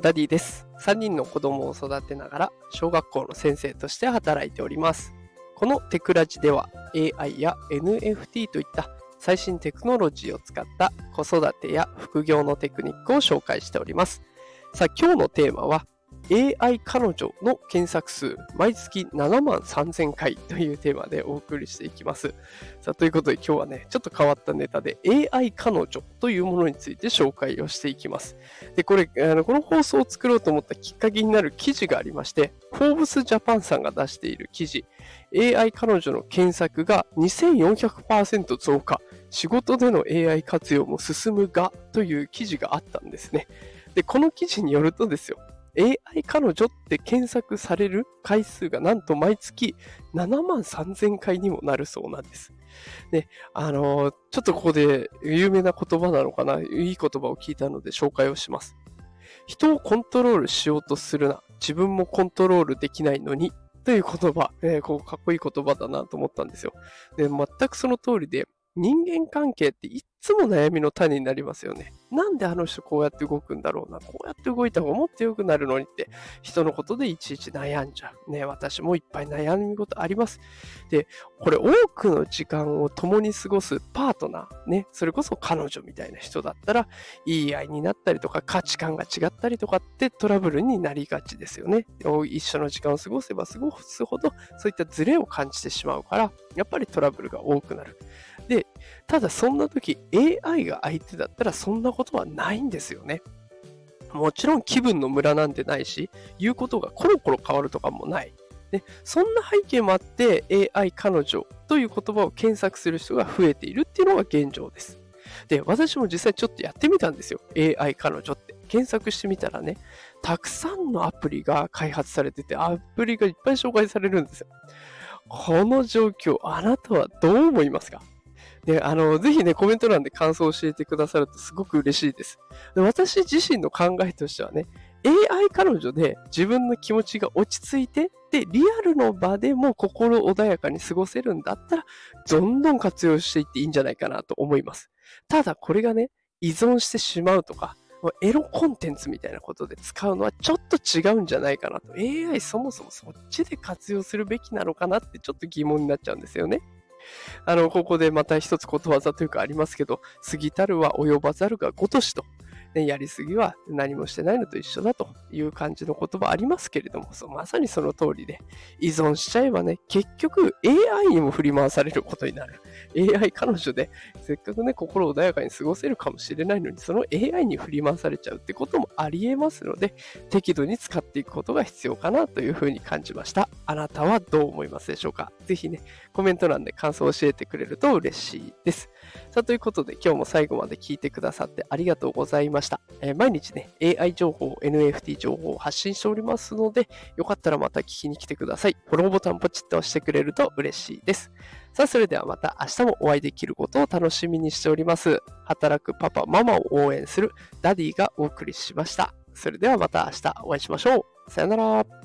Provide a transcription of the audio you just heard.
ダディです。3人の子供を育てながら小学校の先生として働いております。このテクラジでは AI や NFT といった最新テクノロジーを使った子育てや副業のテクニックを紹介しております。さあ今日のテーマは AI 彼女の検索数、毎月7万3000回というテーマでお送りしていきます。さあ、ということで今日はね、ちょっと変わったネタで AI 彼女というものについて紹介をしていきます。で、これ、あのこの放送を作ろうと思ったきっかけになる記事がありまして、フォーブスジャパンさんが出している記事、AI 彼女の検索が2400%増加、仕事での AI 活用も進むがという記事があったんですね。で、この記事によるとですよ、AI 彼女って検索される回数がなんと毎月7万3000回にもなるそうなんです。で、あのー、ちょっとここで有名な言葉なのかな、いい言葉を聞いたので紹介をします。人をコントロールしようとするな。自分もコントロールできないのに。という言葉、えー、こうかっこいい言葉だなと思ったんですよ。で、全くその通りで、人間関係っていつも悩みの種になりますよね。なんであの人こうやって動くんだろうな。こうやって動いた方がもっと良くなるのにって、人のことでいちいち悩んじゃう。ね、私もいっぱい悩み事あります。で、これ多くの時間を共に過ごすパートナー、ね、それこそ彼女みたいな人だったら、言い合いになったりとか価値観が違ったりとかってトラブルになりがちですよね。一緒の時間を過ごせば過ごすほど、そういったズレを感じてしまうから、やっぱりトラブルが多くなる。ただそんな時 AI が相手だったらそんなことはないんですよね。もちろん気分のムラなんてないし、言うことがコロコロ変わるとかもない。でそんな背景もあって AI 彼女という言葉を検索する人が増えているっていうのが現状です。で、私も実際ちょっとやってみたんですよ。AI 彼女って。検索してみたらね、たくさんのアプリが開発されてて、アプリがいっぱい紹介されるんですよ。この状況、あなたはどう思いますか？で、あの、ぜひね、コメント欄で感想を教えてくださるとすごく嬉しいです。で私自身の考えとしてはね、AI 彼女で自分の気持ちが落ち着いて、で、リアルの場でも心穏やかに過ごせるんだったら、どんどん活用していっていいんじゃないかなと思います。ただ、これがね、依存してしまうとか、エロコンテンツみたいなことで使うのはちょっと違うんじゃないかなと。AI そもそもそっちで活用するべきなのかなってちょっと疑問になっちゃうんですよね。あの、ここでまた一つことわざというかありますけど、過ぎたるは及ばざるがごとしと。ね、やりすぎは何もしてないのと一緒だという感じの言葉ありますけれども、そまさにその通りで、依存しちゃえばね、結局 AI にも振り回されることになる。AI 彼女で、せっかくね、心穏やかに過ごせるかもしれないのに、その AI に振り回されちゃうってこともありえますので、適度に使っていくことが必要かなというふうに感じました。あなたはどう思いますでしょうか？ぜひね、コメント欄で感想を教えてくれると嬉しいです。さあ、ということで今日も最後まで聞いてくださってありがとうございましたました。えー、毎日ね、AI 情報、NFT 情報を発信しておりますので、よかったらまた聞きに来てください。フォローボタンポチッと押してくれると嬉しいです。さあ、それではまた明日もお会いできることを楽しみにしております。働くパパ、ママを応援するダディがお送りしました。それではまた明日お会いしましょう。さよなら。